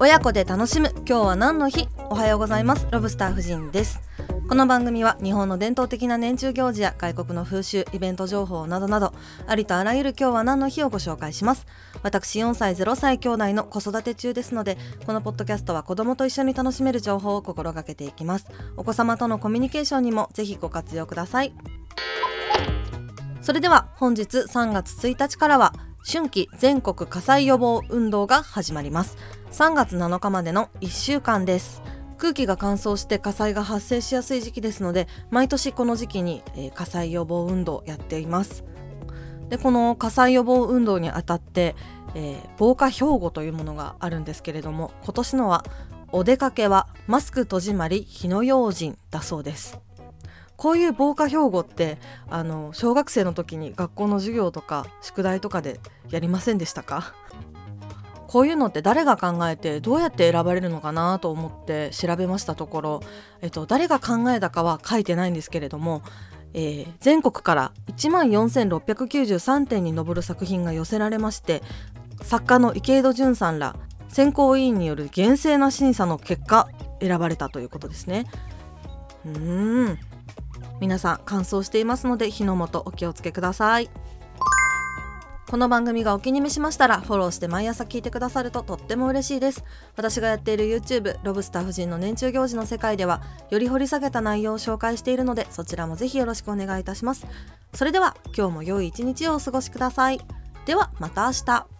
親子で楽しむ。今日は何の日？おはようございます。ロブスター夫人です。この番組は日本の伝統的な年中行事や外国の風習イベント情報などなどありとあらゆる今日は何の日をご紹介します。私4歳0歳兄弟の子育て中ですのでこのポッドキャストは子供と一緒に楽しめる情報を心がけていきます。お子様とのコミュニケーションにもぜひご活用ください。それでは本日3月1日からは春季全国火災予防運動が始まります。3月7日までの1週間です。空気が乾燥して火災が発生しやすい時期ですので毎年この時期に、え、火災予防運動をやっています。でこの火災予防運動にあたって、えー、防火標語というものがあるんですけれども今年のはお出かけはマスク戸締まり火の用心だそうです。こういう防火標語ってあの小学生の時に学校の授業とか宿題とかでやりませんでしたか？こういうのって誰が考えてどうやって選ばれるのかなと思って調べましたところ、えっと、誰が考えたかは書いてないんですけれども、えー、全国から1万4693点に上る作品が寄せられまして作家の池井戸潤さんら選考委員による厳正な審査の結果選ばれたということですね。うん皆さん乾燥していますので火の元お気をつけください。この番組がお気に召しましたらフォローして毎朝聞いてくださるととっても嬉しいです。私がやっている YouTube ロブスター夫人の年中行事の世界ではより掘り下げた内容を紹介しているのでそちらもぜひよろしくお願いいたします。それでは今日も良い一日をお過ごしください。ではまた明日。